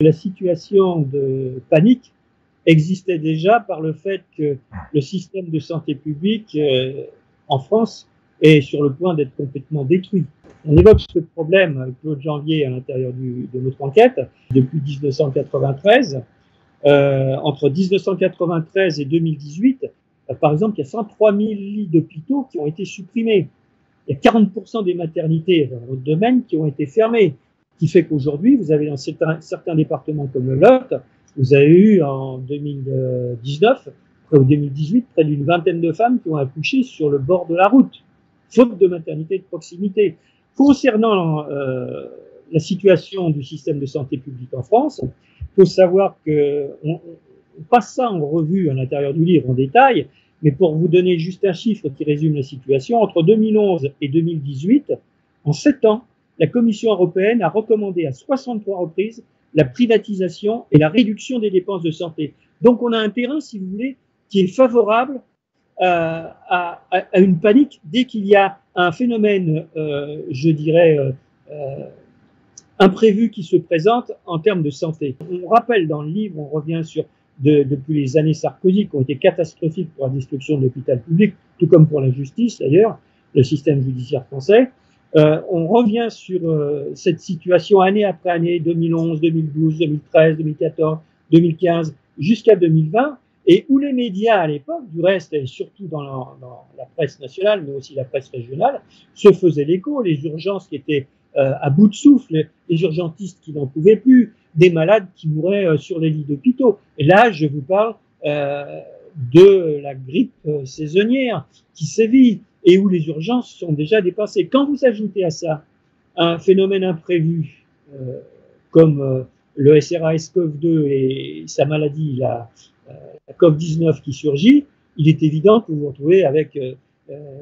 La situation de panique existait déjà par le fait que le système de santé publique euh, en France est sur le point d'être complètement détruit. On évoque ce problème avec Claude Janvier à l'intérieur de notre enquête depuis 1993. Euh, entre 1993 et 2018, euh, par exemple, il y a 103 000 lits d'hôpitaux qui ont été supprimés. Il y a 40% des maternités dans votre domaine qui ont été fermées, qui fait qu'aujourd'hui, vous avez dans certains, départements comme le Lot, vous avez eu en 2019, ou 2018, près d'une vingtaine de femmes qui ont accouché sur le bord de la route, faute de maternité de proximité. Concernant euh, la situation du système de santé publique en France, il faut savoir que on passe ça en revue à l'intérieur du livre en détail, mais pour vous donner juste un chiffre qui résume la situation, entre 2011 et 2018, en sept ans, la Commission européenne a recommandé à 63 reprises la privatisation et la réduction des dépenses de santé. Donc on a un terrain, si vous voulez, qui est favorable euh, à, une panique dès qu'il y a un phénomène, euh, je dirais, euh, imprévu qui se présente en termes de santé. On rappelle dans le livre, on revient sur de, depuis les années Sarkozy qui ont été catastrophiques pour la destruction de l'hôpital public, tout comme pour la justice d'ailleurs, le système judiciaire français. Euh, on revient sur euh, cette situation année après année, 2011, 2012, 2013, 2014, 2015, jusqu'à 2020, et où les médias à l'époque, du reste, et surtout dans la, dans la, presse nationale, mais aussi la presse régionale, se faisaient l'écho, les urgences qui étaient euh, à bout de souffle, les urgentistes qui n'en pouvaient plus, des malades qui mouraient euh, sur les lits d'hôpitaux. Et là, je vous parle euh, de la grippe saisonnière qui sévit et où les urgences sont déjà dépassées. Quand vous ajoutez à ça un phénomène imprévu euh, comme euh, le SRAS-CoV-2 et sa maladie, la, euh, la CoV-19 qui surgit, il est évident que vous vous retrouvez avec euh,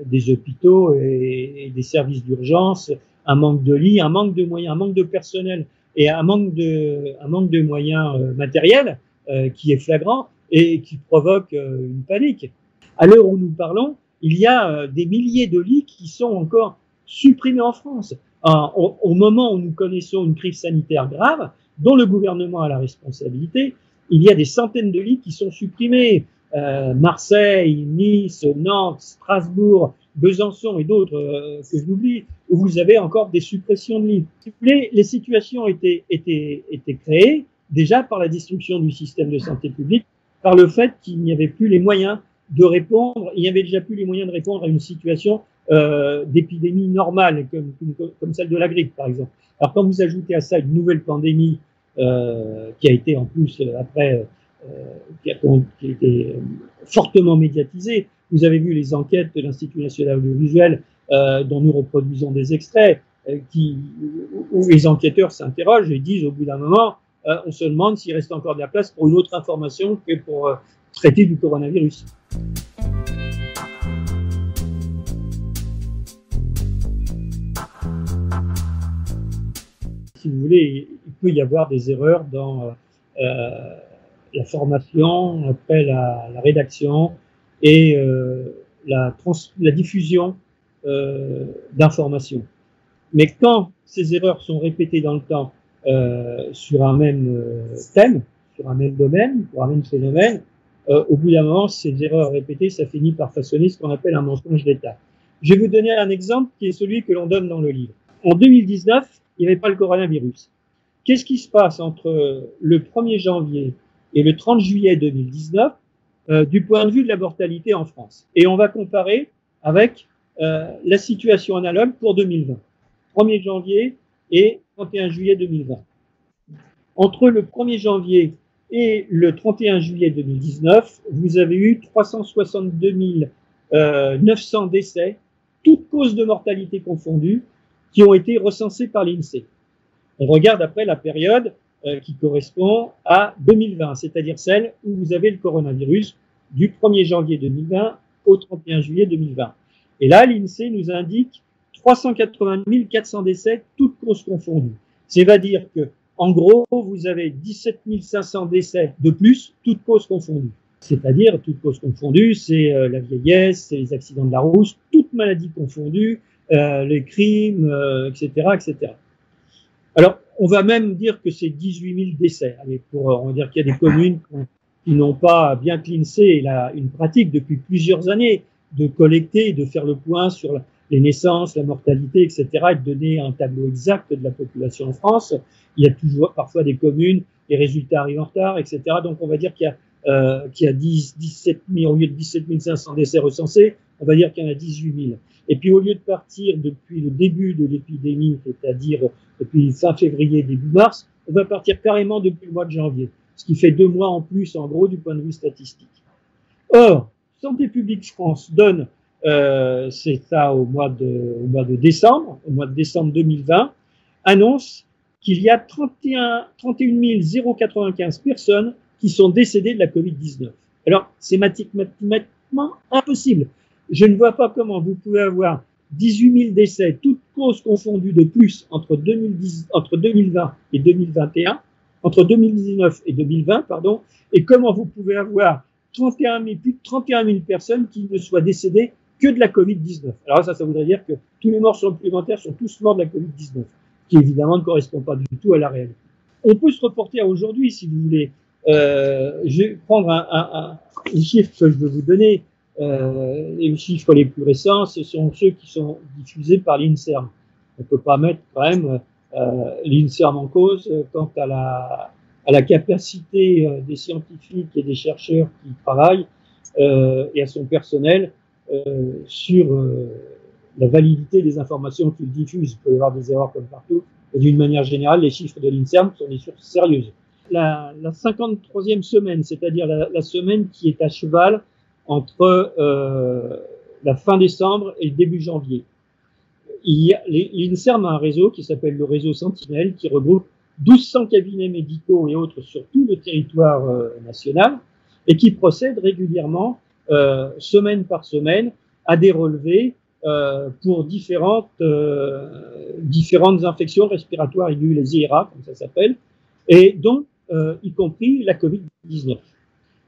des hôpitaux et, des services d'urgence, un manque de lits, un manque de moyens, un manque de personnel et un manque de, un manque de moyens matériels qui est flagrant et qui provoque une panique. À l'heure où nous parlons, il y a euh, des milliers de lits qui sont encore supprimés en France. Au, au, moment où nous connaissons une crise sanitaire grave, dont le gouvernement a la responsabilité, il y a des centaines de lits qui sont supprimés. Euh, Marseille, Nice, Nantes, Strasbourg, Besançon et d'autres euh, que j'oublie, où vous avez encore des suppressions de lits. Les situations étaient, étaient, étaient créées déjà par la destruction du système de santé publique, par le fait qu'il n'y avait plus les moyens de répondre, il n'y avait déjà plus les moyens de répondre à une situation euh, d'épidémie normale, comme, celle de la grippe, par exemple. Alors quand vous ajoutez à ça une nouvelle pandémie euh, qui a été en plus euh, après, euh, qui, a, qui, a, été euh, fortement médiatisée, vous avez vu les enquêtes de l'Institut national audiovisuel euh, dont nous reproduisons des extraits, qui, où les enquêteurs s'interrogent et disent au bout d'un moment, on se demande s'il reste encore de la place pour une autre information que pour traiter du coronavirus. Si vous voulez, il peut y avoir des erreurs dans euh, la formation, après la, rédaction et euh, la, diffusion euh, d'informations. Mais quand ces erreurs sont répétées dans le temps sur un même thème, sur un même domaine, pour un même phénomène, euh, au bout d'un moment, ces erreurs répétées, ça finit par façonner ce qu'on appelle un mensonge d'État. Je vais vous donner un exemple qui est celui que l'on donne dans le livre. En 2019, il n'y avait pas le coronavirus. Qu'est-ce qui se passe entre le 1er janvier et le 30 juillet 2019 euh, du point de vue de la mortalité en France? Et on va comparer avec euh, la situation analogue pour 2020. 1er janvier et 31 juillet 2020. Entre le 1er janvier et le 31 juillet 2019, vous avez eu 362 900 décès, toutes causes de mortalité confondues, qui ont été recensés par l'INSEE. On regarde après la période euh, qui correspond à 2020, c'est-à-dire celle où vous avez le coronavirus du 1er janvier 2020 au 31 juillet 2020. Et là, l'INSEE nous indique 380 400 décès, toutes causes confondues. C'est-à-dire que en gros, vous avez 17 500 décès de plus, toutes causes confondues. C'est-à-dire, toutes causes confondues, c'est euh, la vieillesse, c'est les accidents de la route, toutes maladies confondues, euh, les crimes, euh, etc., etc. Alors, on va même dire que c'est 18 000 décès. Allez, pour, on va dire qu'il y a des communes qui n'ont pas bien clincé la, une pratique depuis plusieurs années de collecter, de faire le point sur les naissances, la mortalité, etc., et de donner un tableau exact de la population en France. Il y a toujours parfois des communes, les résultats arrivent en retard, etc. Donc on va dire qu'il y a, euh, qu'il y a 10, 17 000, au lieu de 17 500 décès recensés, on va dire qu'il y en a 18 000. Et puis au lieu de partir depuis le début de l'épidémie, c'est-à-dire depuis fin février, début mars, on va partir carrément depuis le mois de janvier, ce qui fait deux mois en plus en gros du point de vue statistique. Or, Santé publique France donne euh, c'est ça au mois, de, au mois de décembre, au mois de décembre 2020, annonce qu'il y a 31, 31 095 personnes qui sont décédées de la Covid-19. Alors, c'est mathématiquement impossible. Je ne vois pas comment vous pouvez avoir 18 000 décès, toutes causes confondues de plus entre, 2010, entre 2020 et 2021, entre 2019 et 2020, pardon, et comment vous pouvez avoir 31 000, plus de 31 000 personnes qui ne soient décédées que de la Covid-19. Alors ça, ça voudrait dire que tous les morts supplémentaires sont tous morts de la Covid-19, qui évidemment ne correspond pas du tout à la réalité. On peut se reporter à aujourd'hui, si vous voulez. Euh, je vais prendre un, un, un, que je veux vous donner. Euh, les chiffres les plus récents, ce sont ceux qui sont diffusés par l'INSERM. On ne peut pas mettre quand même euh, l'INSERM en cause quant à la, à la capacité euh, des scientifiques et des chercheurs qui travaillent euh, et à son personnel euh, sur euh, la validité des informations qu'il diffuse. Il peut y avoir des erreurs comme partout. Et d'une manière générale, les chiffres de l'INSERM sont des sources sérieuses. La, la 53e semaine, c'est-à-dire la, la, semaine qui est à cheval entre euh, la fin décembre et le début janvier. L'INSERM a un réseau qui s'appelle le réseau Sentinelle, qui regroupe 1200 cabinets médicaux et autres sur tout le territoire euh, national, et qui procède régulièrement euh, semaine par semaine à des relevés euh, pour différentes, euh, différentes infections respiratoires aiguës, les IRA, comme ça s'appelle, et donc y compris la Covid-19.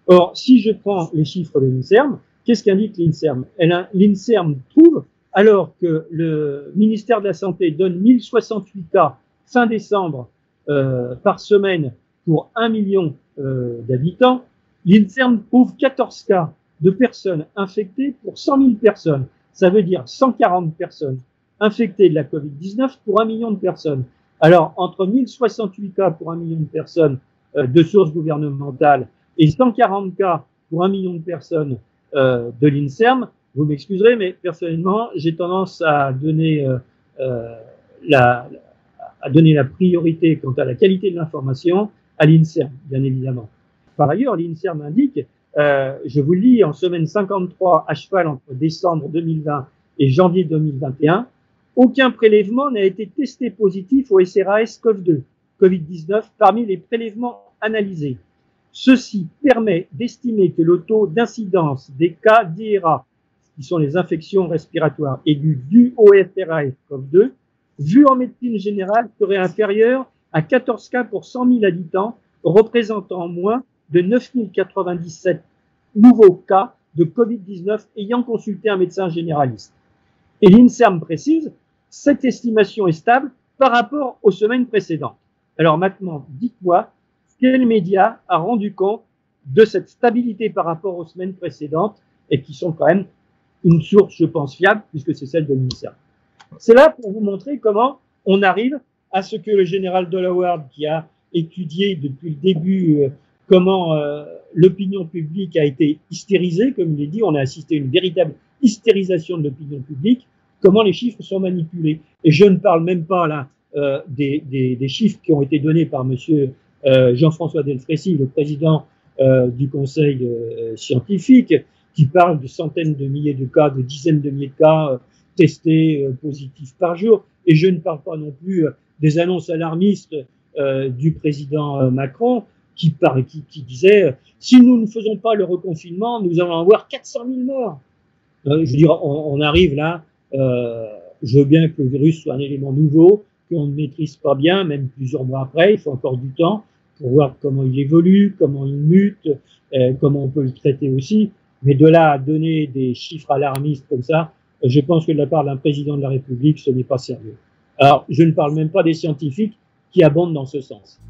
Or, si je prends les chiffres de l'INSERM, qu'est-ce qu'indique l'INSERM? L'INSERM trouve, alors que le ministère de la Santé donne 1068 cas fin décembre euh, par semaine pour 1 million euh, d'habitants, l'INSERM trouve 14 cas de personnes infectées pour 100 000 personnes. Ça veut dire 140 personnes infectées de la Covid-19 pour un million de personnes. Alors, entre 1068 cas pour un million de personnes euh, de sources gouvernementales et 140 cas pour un million de personnes euh, de l'INSERM, vous m'excuserez, mais personnellement, j'ai tendance à donner, euh, euh la, à donner la priorité quant à la qualité de l'information à l'INSERM, bien évidemment. Par ailleurs, l'INSERM indique euh, je vous lis en semaine 53 à cheval entre décembre 2020 et janvier 2021, aucun prélèvement n'a été testé positif au SRAS CoV2, Covid-19, parmi les prélèvements analysés. Ceci permet d'estimer que le taux d'incidence des cas d'IRA, qui sont les infections respiratoires aiguës dues au SRAS CoV2, vu en médecine générale, serait inférieur à 14 cas pour 100 000 habitants, représentant moins de 9097 nouveaux cas de Covid-19 ayant consulté un médecin généraliste. Et l'INSERM précise, cette estimation est stable par rapport aux semaines précédentes. Alors maintenant, dites-moi, quel média a rendu compte de cette stabilité par rapport aux semaines précédentes et qui sont quand même une source, je pense, fiable puisque c'est celle de l'INSERM. C'est là pour vous montrer comment on arrive à ce que le général Delaware, qui a étudié depuis le début euh, comment euh, l'opinion publique a été hystérisée, comme il est dit, on a assisté à une véritable hystérisation de l'opinion publique, comment les chiffres sont manipulés. Et je ne parle même pas là euh, des, des, chiffres qui ont été donnés par Monsieur euh, Jean-François Delfrécy, le président euh, du Conseil scientifique, qui parle de centaines de milliers de cas, de dizaines de milliers de cas testés positifs par jour. Et je ne parle pas non plus des annonces alarmistes du président Macron, qui, disait si nous ne faisons pas le reconfinement, nous allons avoir 400 000 morts. Euh, je veux dire, on, arrive là. Euh, je veux bien que le virus soit un élément nouveau, qu'on ne maîtrise pas bien, même plusieurs mois après. Il faut encore du temps pour voir comment il évolue, comment il mute, euh, comment on peut le traiter aussi. Mais de là à donner des chiffres alarmistes comme ça, euh, je pense que de la part d'un président de la République, ce n'est pas sérieux. Alors, je ne parle même pas des scientifiques qui abondent dans ce sens.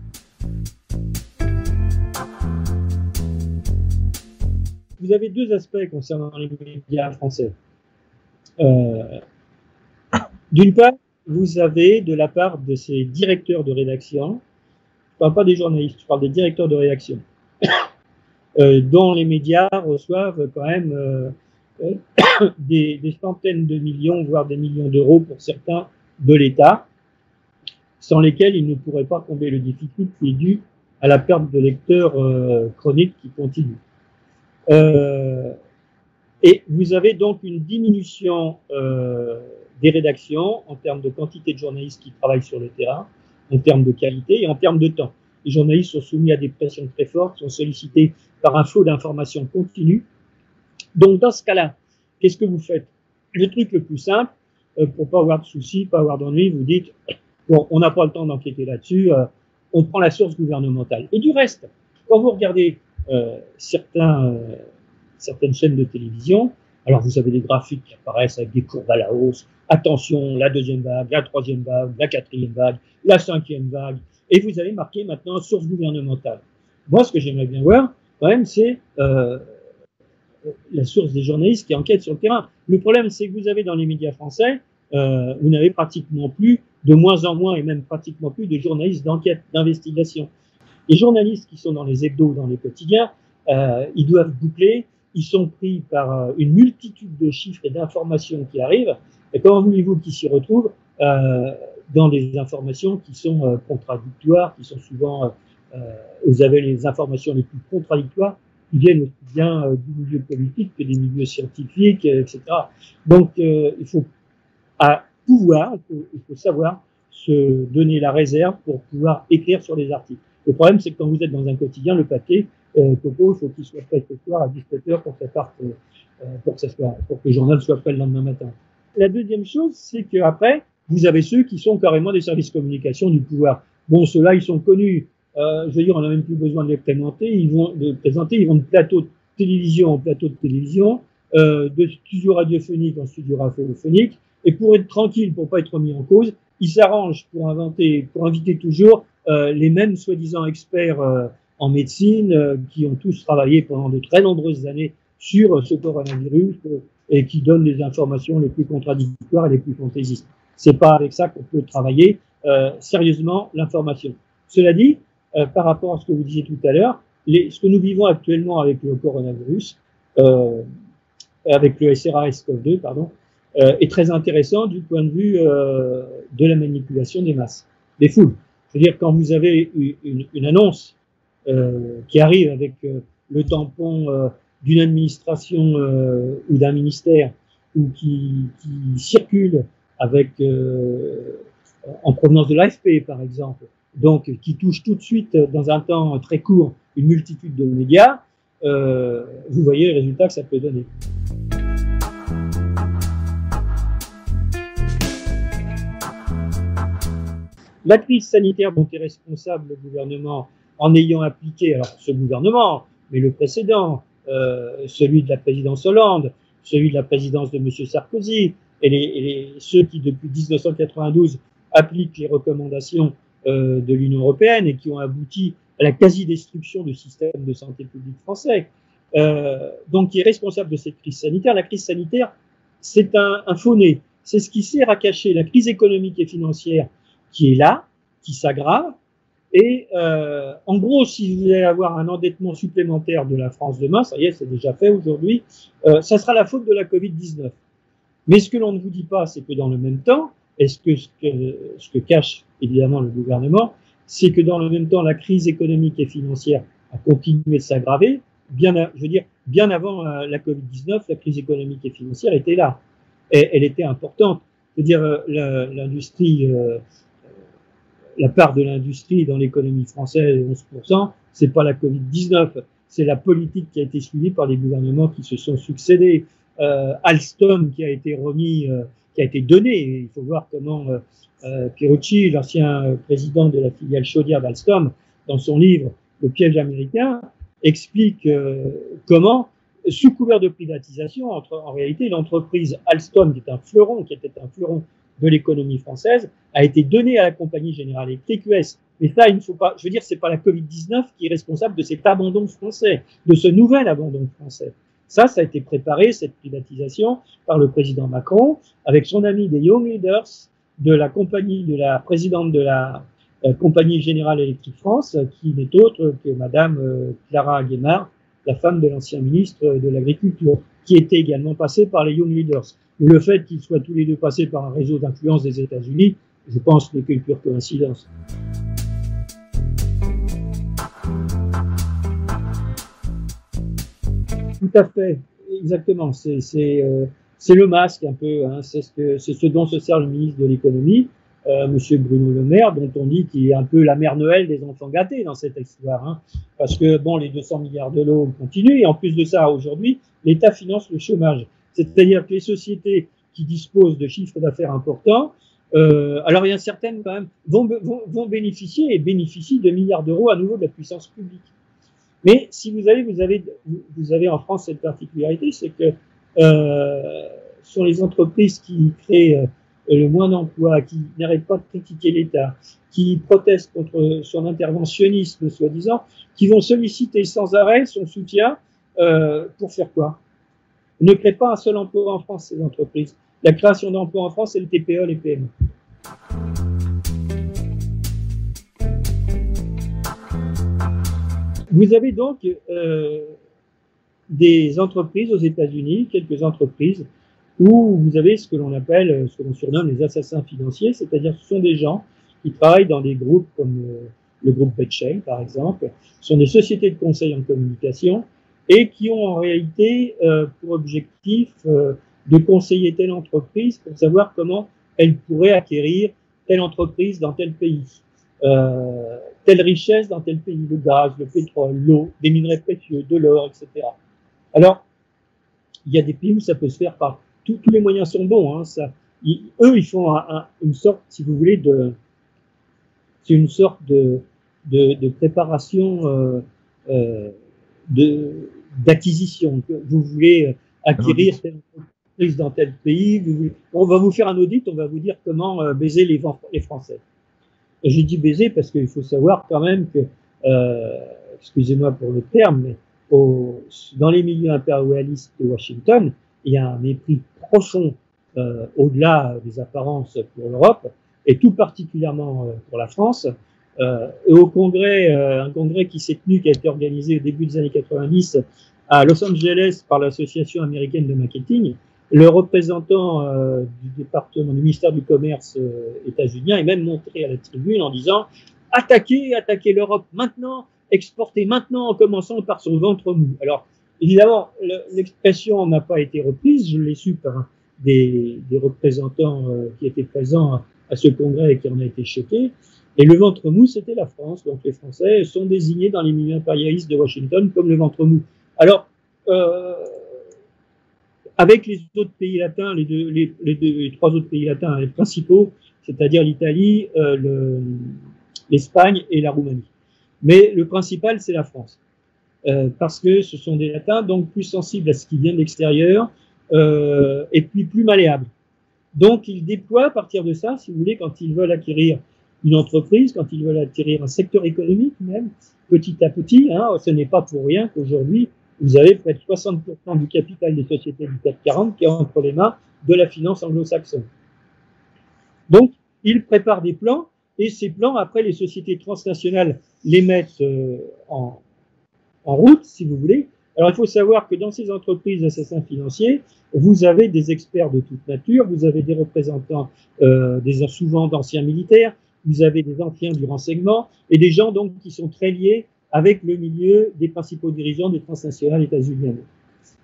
Vous avez deux aspects concernant les médias français. Euh, D'une part, vous avez de la part de ces directeurs de rédaction, je ne parle pas des journalistes, je parle des directeurs de rédaction, euh, dont les médias reçoivent quand même euh, des, des, centaines de millions, voire des millions d'euros pour certains de l'État, sans lesquels ils ne pourraient pas combler le déficit qui est dû à la perte de lecteurs chroniques qui continue. Euh, et vous avez donc une diminution euh, des rédactions en termes de quantité de journalistes qui travaillent sur le terrain, en termes de qualité et en termes de temps. Les journalistes sont soumis à des pressions très fortes, sont sollicités par un flot d'informations continue. Donc dans ce cas-là, qu'est-ce que vous faites? Le truc le plus simple, euh, pour pas avoir de soucis, pas avoir d'ennuis, vous dites bon, on n'a pas le temps d'enquêter là-dessus, euh, on prend la source gouvernementale. Et du reste, quand vous regardez certains, euh, certaines chaînes de télévision. Alors vous avez des graphiques qui apparaissent avec des courbes à la hausse. Attention, la deuxième vague, la troisième vague, la quatrième vague, la cinquième vague. Et vous avez marqué maintenant source gouvernementale. Moi, ce que j'aimerais bien voir, quand même, c'est euh, la source des journalistes qui enquêtent sur le terrain. Le problème, c'est que vous avez dans les médias français, euh, vous n'avez pratiquement plus, de moins en moins, et même pratiquement plus, de journalistes d'enquête, d'investigation. Les journalistes qui sont dans les hebdos, dans les quotidiens, euh, ils doivent boucler, ils sont pris par euh, une multitude de chiffres et d'informations qui arrivent. Et comment voulez-vous qu'ils s'y retrouvent euh, dans des informations qui sont contradictoires, qui sont souvent, vous avez les informations les plus contradictoires qui viennent aussi bien du milieu politique que des milieux scientifiques, etc. Donc, il faut pouvoir, il faut, il faut savoir se donner la réserve pour pouvoir écrire sur les articles. Le problème, c'est que quand vous êtes dans un quotidien, le papier, euh, faut qu'il soit prêt ce soir à 17h pour que ça parte, euh, pour que pour le journal soit prêt le lendemain matin. La deuxième chose, c'est qu'après, vous avez ceux qui sont carrément des services communication du pouvoir. Bon, ceux-là, ils sont connus. Euh, je veux dire, on n'a même plus besoin de les présenter. Ils vont de présenter, ils vont de plateau de télévision en plateau de télévision, euh, de studio radiophonique en studio radiophonique. Et pour être tranquille, pour pas être mis en cause, ils s'arrangent pour inventer, pour inviter toujours euh, les mêmes soi-disant experts euh, en médecine euh, qui ont tous travaillé pendant de très nombreuses années sur ce coronavirus et qui donnent les informations les plus contradictoires et les plus fantaisistes. C'est pas avec ça qu'on peut travailler sérieusement l'information. Cela dit, par rapport à ce que vous disiez tout à l'heure, ce que nous vivons actuellement avec le coronavirus, avec le SRAS-CoV-2, pardon, est très intéressant du point de vue de la manipulation des masses, des foules. C'est-à-dire quand vous avez une, annonce euh, qui arrive avec euh, le tampon euh, d'une administration ou d'un ministère ou qui, qui circule avec en provenance de l'AFP par exemple, donc qui touche tout de suite dans un temps très court une multitude de médias, vous voyez le résultat que ça peut donner. La crise sanitaire dont est responsable le gouvernement en ayant appliqué, alors ce gouvernement, mais le précédent, euh, celui de la présidence Hollande, celui de la présidence de M. Sarkozy, et, les, et les, ceux qui depuis 1992 appliquent les recommandations euh, de l'Union européenne et qui ont abouti à la quasi-destruction du système de santé publique français. Euh, donc, qui est responsable de cette crise sanitaire. La crise sanitaire, c'est un, faux nez. C'est ce qui sert à cacher la crise économique et financière qui est là, qui s'aggrave. Et euh, en gros, si vous allez avoir un endettement supplémentaire de la France demain, ça y est, c'est déjà fait aujourd'hui, euh, ça sera la faute de la Covid-19. Mais ce que l'on ne vous dit pas, c'est que dans le même temps, et ce que, ce que, ce que cache évidemment le gouvernement, c'est que dans le même temps, la crise économique et financière a continué de s'aggraver. Bien, je veux dire, bien avant euh, la Covid-19, la crise économique et financière était là. Et elle était importante. Je veux dire, l'industrie la part de l'industrie dans l'économie française est 11%, c'est pas la Covid-19, c'est la politique qui a été suivie par les gouvernements qui se sont succédés. Euh, Alstom qui a été remis, euh, qui a été donné, il faut voir comment euh, euh Pierucci, l'ancien président de la filiale chaudière d'Alstom, dans son livre Le piège américain, explique comment, sous couvert de privatisation, entre, en réalité, l'entreprise Alstom, qui est un fleuron, qui était un fleuron de l'économie française a été donné à la compagnie générale électrique US. Mais ça, il ne faut pas, je veux dire, c'est pas la Covid-19 qui est responsable de cet abandon français, de ce nouvel abandon français. Ça, ça a été préparé, cette privatisation, par le président Macron, avec son ami des Young Leaders de la compagnie, de la présidente de la euh, compagnie générale électrique France, qui n'est autre que madame euh, Clara Guémard, la femme de l'ancien ministre de l'Agriculture, qui était également passée par les Young Leaders. le fait qu'ils soient tous les deux passés par un réseau d'influence des États-Unis, je pense n'est qu'une pure coïncidence. Tout à fait, exactement. C'est euh, le masque un peu. Hein. C'est ce, ce dont se sert le ministre de l'économie, euh, Monsieur Bruno Le Maire, dont on dit qu'il est un peu la mère Noël des enfants gâtés dans cette histoire. Hein. Parce que bon, les 200 milliards de l'eau continuent et en plus de ça, aujourd'hui, l'État finance le chômage. C'est-à-dire que les sociétés qui disposent de chiffres d'affaires importants euh, alors il y a certaines quand même vont, vont, vont bénéficier et bénéficient de milliards d'euros à nouveau de la puissance publique. Mais si vous avez, vous avez, vous avez en France cette particularité, c'est que euh, sur les entreprises qui créent euh, le moins d'emplois, qui n'arrêtent pas de critiquer l'État, qui protestent contre son interventionnisme, soi-disant, qui vont solliciter sans arrêt son soutien euh, pour faire quoi? Ne créent pas un seul emploi en France, ces entreprises. La création d'emplois en France, c'est le TPE, les PME. Vous avez donc euh, des entreprises aux États-Unis, quelques entreprises, où vous avez ce que l'on appelle, ce que l'on surnomme les assassins financiers, c'est-à-dire ce sont des gens qui travaillent dans des groupes comme euh, le groupe Betshell, par exemple, ce sont des sociétés de conseil en communication et qui ont en réalité euh, pour objectif euh, de conseiller telle entreprise pour savoir comment elle pourrait acquérir telle entreprise dans tel pays. Euh, telle richesse dans tel pays, le gaz, le pétrole, l'eau, des minerais précieux, de l'or, etc. Alors, il y a des pays où ça peut se faire par tous les moyens sont bons. Hein, ça, eux, ils font une sorte, si vous voulez, de c'est une sorte de, de, de préparation euh, euh, de d'acquisition. Vous voulez acquérir telle entreprise dans tel pays, vous on va vous faire un audit, on va vous dire comment euh, baiser les, les Français. J'ai dit baiser parce qu'il faut savoir quand même que, euh, excusez-moi pour le terme, mais au, dans les milieux impérialistes de Washington, il y a un mépris profond euh, au-delà des apparences pour l'Europe et tout particulièrement euh, pour la France. Euh, et au congrès, euh, un congrès qui s'est tenu, qui a été organisé au début des années 90 à Los Angeles par l'Association américaine de marketing, le représentant euh, du département du ministère du Commerce euh, états-unien est même montré à la tribune en disant attaquez, attaquez l'Europe maintenant, exportez maintenant en commençant par son ventre mou. Alors évidemment, l'expression n'a pas été reprise, je l'ai su par des, représentants euh, qui étaient présents à ce congrès et qui en a été choqués. Et le ventre mou, c'était la France. Donc les Français sont désignés dans les milieux impérialistes de Washington comme le ventre mou. Alors, euh, avec les autres pays latins, les, deux, les trois autres pays latins, les principaux, c'est-à-dire l'Italie, euh, l'Espagne et la Roumanie. Mais le principal, c'est la France. Euh, parce que ce sont des latins, donc plus sensibles à ce qui vient de l'extérieur, euh, et puis plus malléables. Donc ils déploient à partir de ça, si vous voulez, quand ils veulent acquérir une entreprise, quand ils veulent acquérir un secteur économique même, petit à petit, hein, ce n'est pas pour rien qu'aujourd'hui, vous avez près de 60% du capital des sociétés du CAC 40 qui est entre les mains de la finance anglo-saxonne. Donc, ils préparent des plans et ces plans, après, les sociétés transnationales les mettent euh, en, en, route, si vous voulez. Alors, il faut savoir que dans ces entreprises d'assassins financiers, vous avez des experts de toute nature, vous avez des représentants, euh, des, souvent d'anciens militaires, vous avez des anciens du renseignement et des gens donc qui sont très liés avec le milieu des principaux dirigeants des transnationales états-uniennes.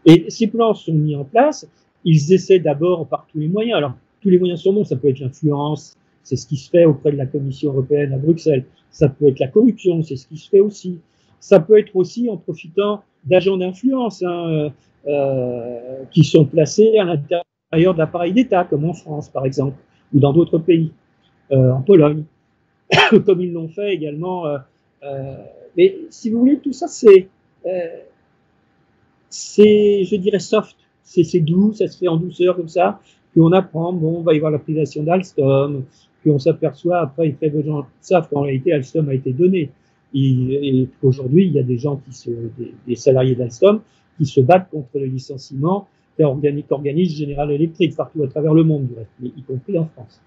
Et ces plans sont mis en place. Ils essaient d'abord par tous les moyens. Alors, tous les moyens sont bons. Ça peut être l'influence. C'est ce qui se fait auprès de la Commission européenne à Bruxelles. Ça peut être la corruption. C'est ce qui se fait aussi. Ça peut être aussi en profitant d'agents d'influence hein, euh, qui sont placés à l'intérieur de l'appareil d'État, comme en France, par exemple, ou dans d'autres pays, euh, en Pologne, comme ils l'ont fait également euh, euh mais si vous voulez, tout ça, c'est, euh, c'est, je dirais, soft. C'est, doux, ça se fait en douceur comme ça. Puis on apprend, bon, on va y voir la d'Alstom, puis on s'aperçoit, après, peu de gens savent qu'en réalité, Alstom a été donné. Et, aujourd'hui, il y a des gens qui se, des, salariés d'Alstom qui se battent contre le licenciement qu'organise General Electric partout à travers le monde, y compris en France.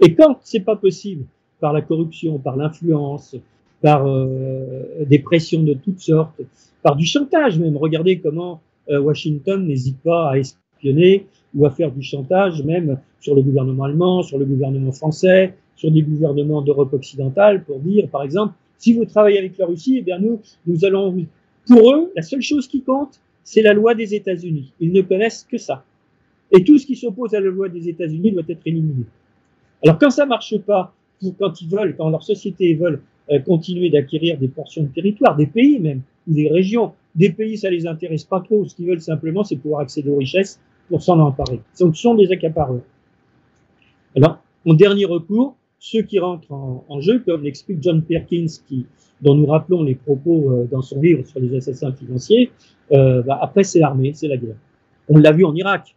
Et quand c'est pas possible, par la corruption, par l'influence, par euh, des pressions de toutes sortes, par du chantage même. Regardez comment euh, Washington n'hésite pas à espionner ou à faire du chantage même sur le gouvernement allemand, sur le gouvernement français, sur des gouvernements d'Europe occidentale pour dire, par exemple, si vous travaillez avec la Russie, eh bien nous, nous allons, pour eux, la seule chose qui compte, c'est la loi des États-Unis. Ils ne connaissent que ça. Et tout ce qui s'oppose à la loi des États-Unis doit être éliminé. Alors quand ça marche pas, quand ils veulent, quand leurs sociétés veulent euh, continuer d'acquérir des portions de territoire, des pays même, ou des régions, des pays ça les intéresse pas trop. Ce qu'ils veulent simplement, c'est pouvoir accéder aux richesses pour s'en emparer. Ce sont des accapareurs. Alors, en dernier recours, ceux qui rentrent en, jeu, comme l'explique John Perkins, dont nous rappelons les propos euh, dans son livre sur les assassins financiers, euh, bah, après c'est l'armée, c'est la guerre. On l'a vu en Irak.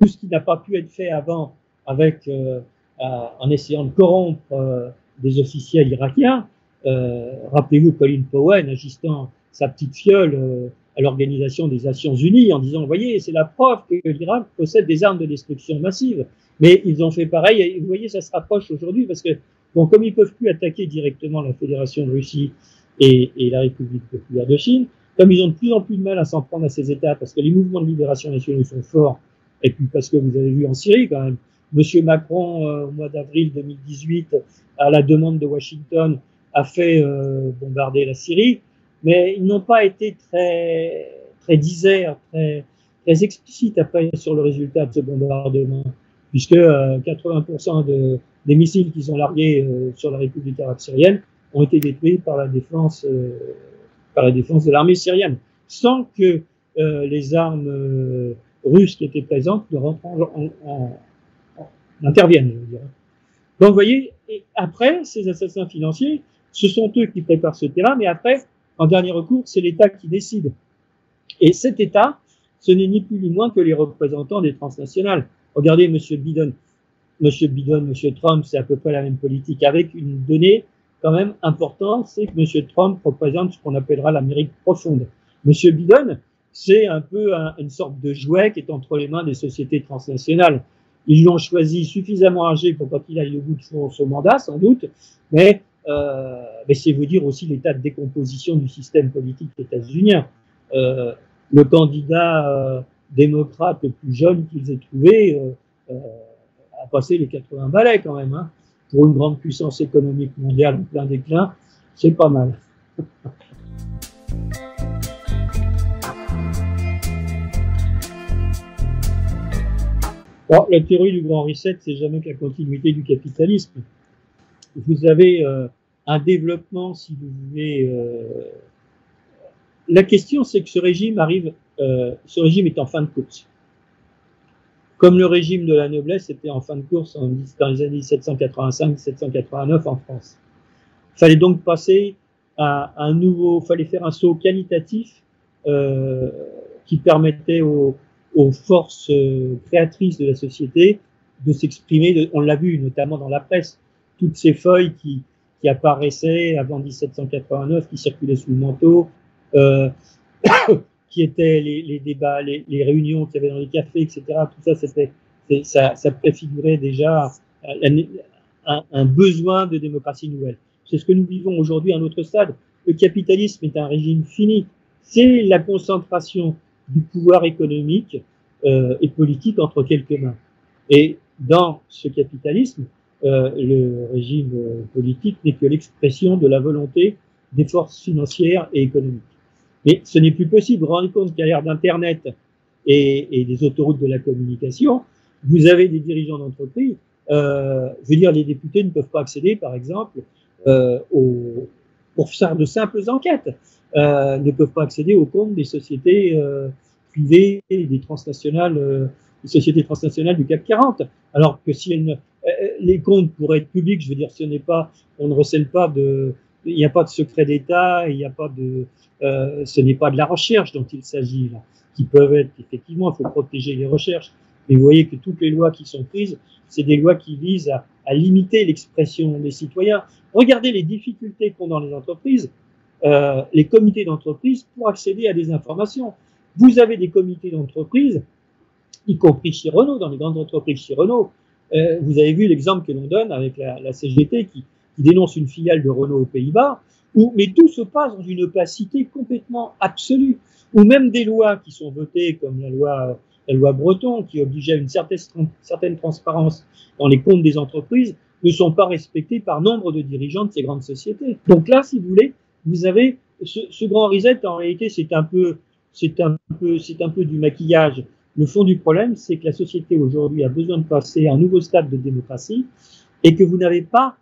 Tout ce qui n'a pas pu être fait avant avec euh, en essayant de corrompre des officiels irakiens. Rappelez-vous Colin Powell agissant sa petite fiole à l'Organisation des Nations Unies en disant, voyez, c'est la preuve que l'Irak possède des armes de destruction massive. Mais ils ont fait pareil, et vous voyez, ça se rapproche aujourd'hui parce que, bon, comme ils peuvent plus attaquer directement la Fédération de Russie et, et la République populaire de Chine, comme ils ont de plus en plus de mal à s'en prendre à ces États parce que les mouvements de libération nationaux sont forts, et puis parce que vous avez vu en Syrie quand même, Monsieur Macron, euh, au mois d'avril 2018, à la demande de Washington, a fait euh, bombarder la Syrie, mais ils n'ont pas été très très diserts, très très explicites après sur le résultat de ce bombardement puisque 80% euh, de, des missiles qui sont largués euh, sur la République arabe syrienne ont été détruits par la défense, euh, par la défense de l'armée syrienne, sans que les armes russes qui étaient présentes ne rentrent en, en, interviennent. Je veux Donc, vous voyez, et après, ces assassins financiers, ce sont eux qui préparent ce terrain, mais après, en dernier recours, c'est l'État qui décide. Et cet État, ce n'est ni plus ni moins que les représentants des transnationales. Regardez M. Biden. M. Biden, M. Trump, c'est à peu près la même politique, avec une donnée quand même importante, c'est que M. Trump représente ce qu'on appellera l'Amérique profonde. M. Biden, c'est un peu une sorte de jouet qui est entre les mains des sociétés transnationales. Ils l'ont choisi suffisamment âgé pour pas qu'il aille au bout de son, mandat, sans doute, mais, euh, mais c'est vous dire aussi l'état de décomposition du système politique états-unien. Euh, le candidat euh, démocrate le plus jeune qu'ils aient trouvé euh, euh, a passé les 80 balais quand même. Hein. Pour une grande puissance économique mondiale en plein déclin, c'est pas mal. Bon, la théorie du grand reset, c'est jamais que la continuité du capitalisme. Vous avez euh, un développement, si vous voulez. Euh, la question, c'est que ce régime arrive euh, ce régime est en fin de course. Comme le régime de la noblesse était en fin de course dans les années 1785-1789 en France. Il fallait donc passer à un nouveau, fallait faire un saut qualitatif euh, qui permettait aux, forces euh, créatrices de la société de s'exprimer. On l'a vu notamment dans la presse, toutes ces feuilles qui, qui apparaissaient avant 1789, qui circulaient sous le manteau. Euh, qui étaient les, débats, les, réunions qu'il y avait dans les cafés, etc. Tout ça, ça, préfigurait déjà un, besoin de démocratie nouvelle. C'est ce que nous vivons aujourd'hui à un autre stade. Le capitalisme est un régime fini. C'est la concentration du pouvoir économique euh, et politique entre quelques mains. Et dans ce capitalisme, euh, le régime politique n'est que l'expression de la volonté des forces financières et économiques. Mais ce n'est plus possible. Vous vous rendez compte qu'à l'ère d'Internet et, des autoroutes de la communication, vous avez des dirigeants d'entreprise. Euh, je veux dire, les députés ne peuvent pas accéder, par exemple, euh, pour faire de simples enquêtes, euh, ne peuvent pas accéder aux comptes des sociétés privées, des transnationales, des sociétés transnationales du CAC 40. Alors que si les comptes pourraient être publics, je veux dire, on ne recèle pas de, il n'y a pas de secret d'État, il n'y a pas de, euh, ce n'est pas de la recherche dont il s'agit là, qui peuvent être effectivement, il faut protéger les recherches, Mais vous voyez que toutes les lois qui sont prises, c'est des lois qui visent à, limiter l'expression des citoyens. Regardez les difficultés qu'ont dans les entreprises euh, les comités d'entreprise pour accéder à des informations. Vous avez des comités d'entreprise, y compris chez Renault, dans les grandes entreprises chez Renault. Euh, vous avez vu l'exemple que l'on donne avec la CGT qui, qui, dénonce une filiale de Renault aux Pays-Bas, où, mais tout se passe dans une opacité complètement absolue, ou même des lois qui sont votées comme la loi, la loi Breton, qui obligeait une certaine, certaine transparence dans les comptes des entreprises, ne sont pas respectées par nombre de dirigeants de ces grandes sociétés. Donc là, si vous voulez, vous avez ce, ce grand reset, en réalité, c'est un peu, c'est un peu, c'est un peu du maquillage. Le fond du problème, c'est que la société aujourd'hui a besoin de passer à un nouveau stade de démocratie et que vous n'avez pas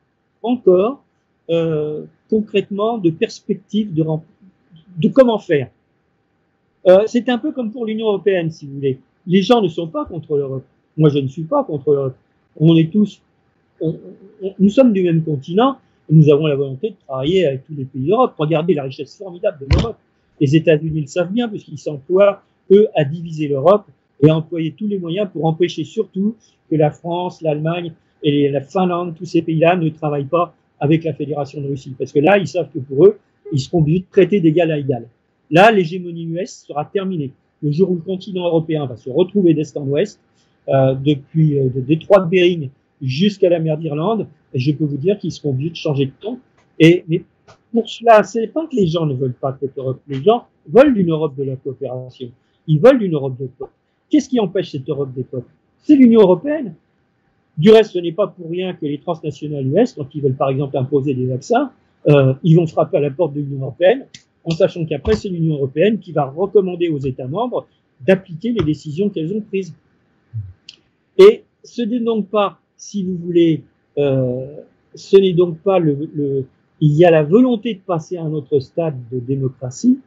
encore euh, concrètement de perspective de, comment faire. Euh, c'est un peu comme pour l'Union européenne, si vous voulez. Les gens ne sont pas contre l'Europe. Moi, je ne suis pas contre l'Europe. On est tous, nous sommes du même continent nous avons la volonté de travailler avec tous les pays d'Europe. Regardez la richesse formidable de l'Europe. Les États-Unis le savent bien, puisqu'ils s'emploient, eux, à diviser l'Europe et à employer tous les moyens pour empêcher surtout que la France, l'Allemagne et la Finlande, tous ces pays-là ne travaillent pas avec la Fédération de Russie. Parce que là, ils savent que pour eux, ils seront obligés de traiter d'égal à égal. Là, l'hégémonie US sera terminée. Le jour où le continent européen va se retrouver d'est en ouest, euh, depuis euh, le détroit de Bering jusqu'à la mer d'Irlande, je peux vous dire qu'ils seront obligés de changer de ton. Et mais pour cela, c'est pas que les gens ne veulent pas cette Europe. Les gens veulent une Europe de la coopération. Ils veulent une Europe de peuple. Qu'est-ce qui empêche cette Europe des peuples? C'est l'Union européenne. Du reste, ce n'est pas pour rien que les transnationales US, quand ils veulent par exemple imposer des vaccins, euh, ils vont frapper à la porte de l'Union européenne, en sachant qu'après c'est l'Union européenne qui va recommander aux États membres d'appliquer les décisions qu'elles ont prises. Et ce n'est donc pas, si vous voulez, euh, ce n'est donc pas le, le, il y a la volonté de passer à un autre stade de démocratie,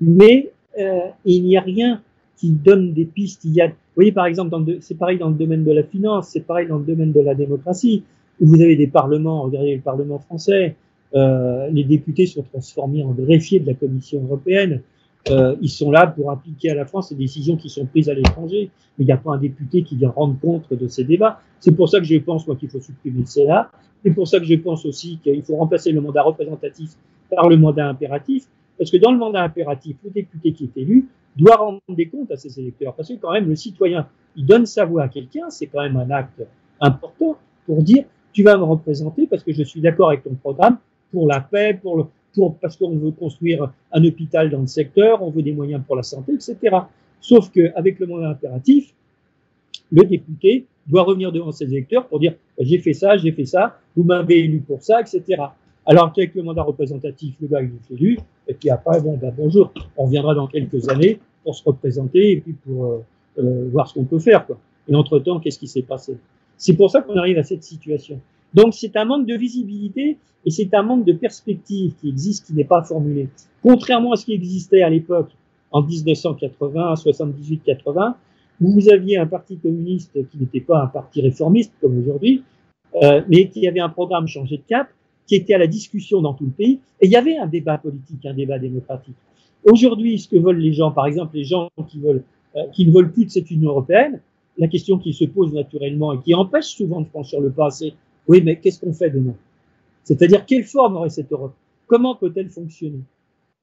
mais euh, il n'y a rien qui donne des pistes. Il y a, vous voyez par exemple, c'est pareil dans le domaine de la finance, c'est pareil dans le domaine de la démocratie, où vous avez des parlements. Regardez le Parlement français, euh, les députés sont transformés en greffiers de la Commission européenne. Euh, ils sont là pour appliquer à la France les décisions qui sont prises à l'étranger. Mais il n'y a pas un député qui vient rendre compte de ces débats. C'est pour ça que je pense, moi, qu'il faut supprimer le Sénat. C'est pour ça que je pense aussi qu'il faut remplacer le mandat représentatif par le mandat impératif. Parce que dans le mandat impératif, le député qui est élu doit rendre des comptes à ses électeurs. Parce que quand même, le citoyen, il donne sa voix à quelqu'un, c'est quand même un acte important pour dire, tu vas me représenter parce que je suis d'accord avec ton programme pour la paix, pour le, pour, parce qu'on veut construire un hôpital dans le secteur, on veut des moyens pour la santé, etc. Sauf qu'avec le mandat impératif, le député doit revenir devant ses électeurs pour dire j'ai fait ça, j'ai fait ça, vous m'avez élu pour ça, etc. Alors qu'avec le mandat représentatif, le gars il est élu, et puis après, bon, ben bonjour, on reviendra dans quelques années pour se représenter et puis pour euh, euh, voir ce qu'on peut faire. Quoi. Et entre-temps, qu'est-ce qui s'est passé? C'est pour ça qu'on arrive à cette situation. Donc c'est un manque de visibilité et c'est un manque de perspective qui existe, qui n'est pas formulé. Contrairement à ce qui existait à l'époque, en 1980, 78-80, où vous aviez un parti communiste qui n'était pas un parti réformiste comme aujourd'hui, euh, mais qui avait un programme changé de cap, qui était à la discussion dans tout le pays, et il y avait un débat politique, un débat démocratique. Aujourd'hui, ce que veulent les gens, par exemple les gens qui veulent, euh, qui ne veulent plus de cette Union européenne, la question qui se pose naturellement et qui empêche souvent de franchir le pas, c'est oui, mais qu'est-ce qu'on fait demain? C'est-à-dire, quelle forme aurait cette Europe? Comment peut-elle fonctionner?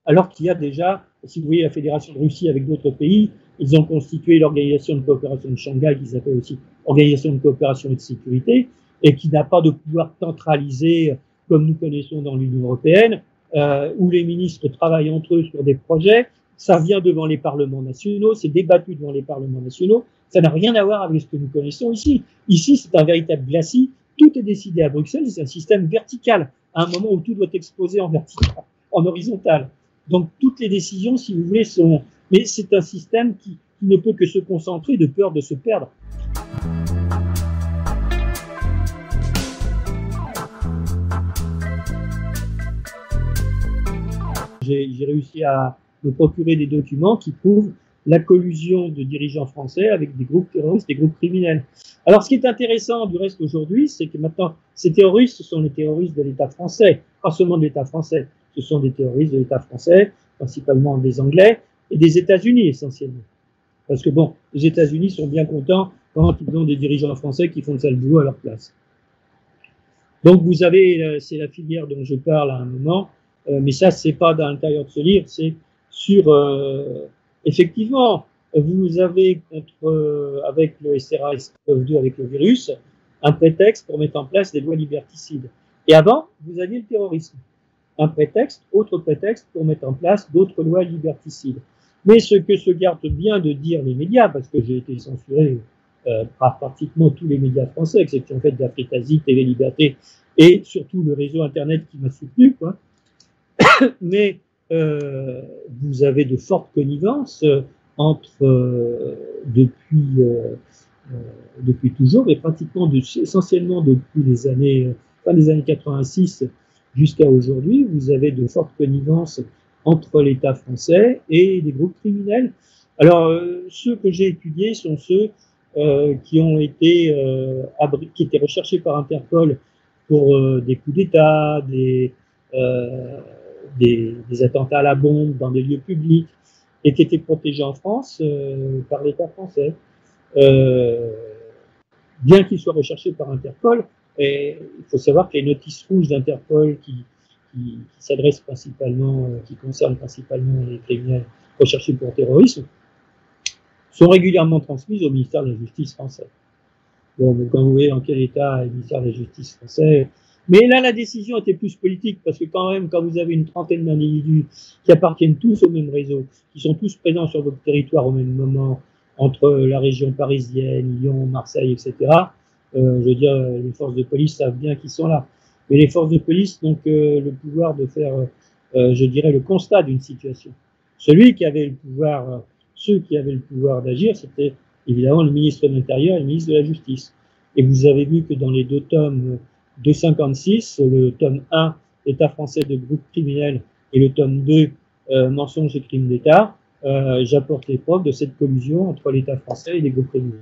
Alors qu'il y a déjà, si vous voyez la Fédération de Russie avec d'autres pays, ils ont constitué l'Organisation de coopération de Shanghai, qui s'appelle aussi Organisation de coopération et de sécurité, et qui n'a pas de pouvoir centralisé comme nous connaissons dans l'Union européenne, euh, où les ministres travaillent entre eux sur des projets. Ça vient devant les parlements nationaux, c'est débattu devant les parlements nationaux. Ça n'a rien à voir avec ce que nous connaissons ici. Ici, c'est un véritable glacis tout est décidé à Bruxelles, c'est un système vertical, à un moment où tout doit exposé en vertical, en horizontal. Donc toutes les décisions, si vous voulez, sont... Mais c'est un système qui ne peut que se concentrer de peur de se perdre. J'ai réussi à me procurer des documents qui prouvent la collusion de dirigeants français avec des groupes terroristes, des groupes criminels. Alors, ce qui est intéressant du reste aujourd'hui, c'est que maintenant, ces terroristes, ce sont les terroristes de l'État français, pas seulement de l'État français, ce sont des terroristes de l'État français, principalement des Anglais et des États-Unis essentiellement. Parce que bon, les États-Unis sont bien contents quand ils ont des dirigeants français qui font le sale boulot à leur place. Donc vous avez, euh, c'est la filière dont je parle à un moment, mais ça c'est pas dans l'intérieur de ce livre, c'est sur euh, effectivement vous avez contre avec le SRAS-CoV-2 avec le virus un prétexte pour mettre en place des lois liberticides. Et avant vous aviez le terrorisme, un prétexte, autre prétexte pour mettre en place d'autres lois liberticides. Mais ce que se gardent bien de dire les médias, parce que j'ai été censuré euh, par pratiquement tous les médias français, exception faite d'Africasie, TV Liberté et surtout le réseau Internet qui m'a soutenu. Quoi. Mais euh, vous avez de fortes connivences euh, entre, euh, depuis, euh, euh, depuis toujours, et pratiquement de, essentiellement depuis les années, fin des années 86 jusqu'à aujourd'hui, vous avez de fortes connivences entre l'État français et des groupes criminels. Alors, ceux que j'ai étudiés sont ceux euh, qui ont été euh, qui étaient recherchés par Interpol pour euh, des coups d'État, des, des, attentats à la bombe dans des lieux publics, et qui étaient protégés en France par l'État français. bien qu'ils soient recherchés par Interpol, il faut savoir que les notices rouges d'Interpol qui, qui, principalement, qui concernent principalement les criminels recherchés pour terrorisme, sont régulièrement transmises au ministère de la Justice français. Bon, donc quand vous voyez dans quel état est le ministère de la Justice français. Mais là, la décision était plus politique parce que quand même, quand vous avez une trentaine d'individus qui appartiennent tous au même réseau, qui sont tous présents sur votre territoire au même moment, entre la région parisienne, Lyon, Marseille, etc., euh, je veux dire, les forces de police savent bien qu'ils sont là. Mais les forces de police ont euh, le pouvoir de faire, euh, je dirais, le constat d'une situation. Celui qui avait le pouvoir euh, ceux qui avaient le pouvoir d'agir, c'était évidemment le ministre de l'Intérieur et le ministre de la Justice. Et vous avez vu que dans les deux tomes 256, le tome 1, État français de groupe criminel, et le tome 2, euh, Mensonges et crimes d'État, euh, j'apporte les preuves de cette collusion entre l'État français et les groupes criminels.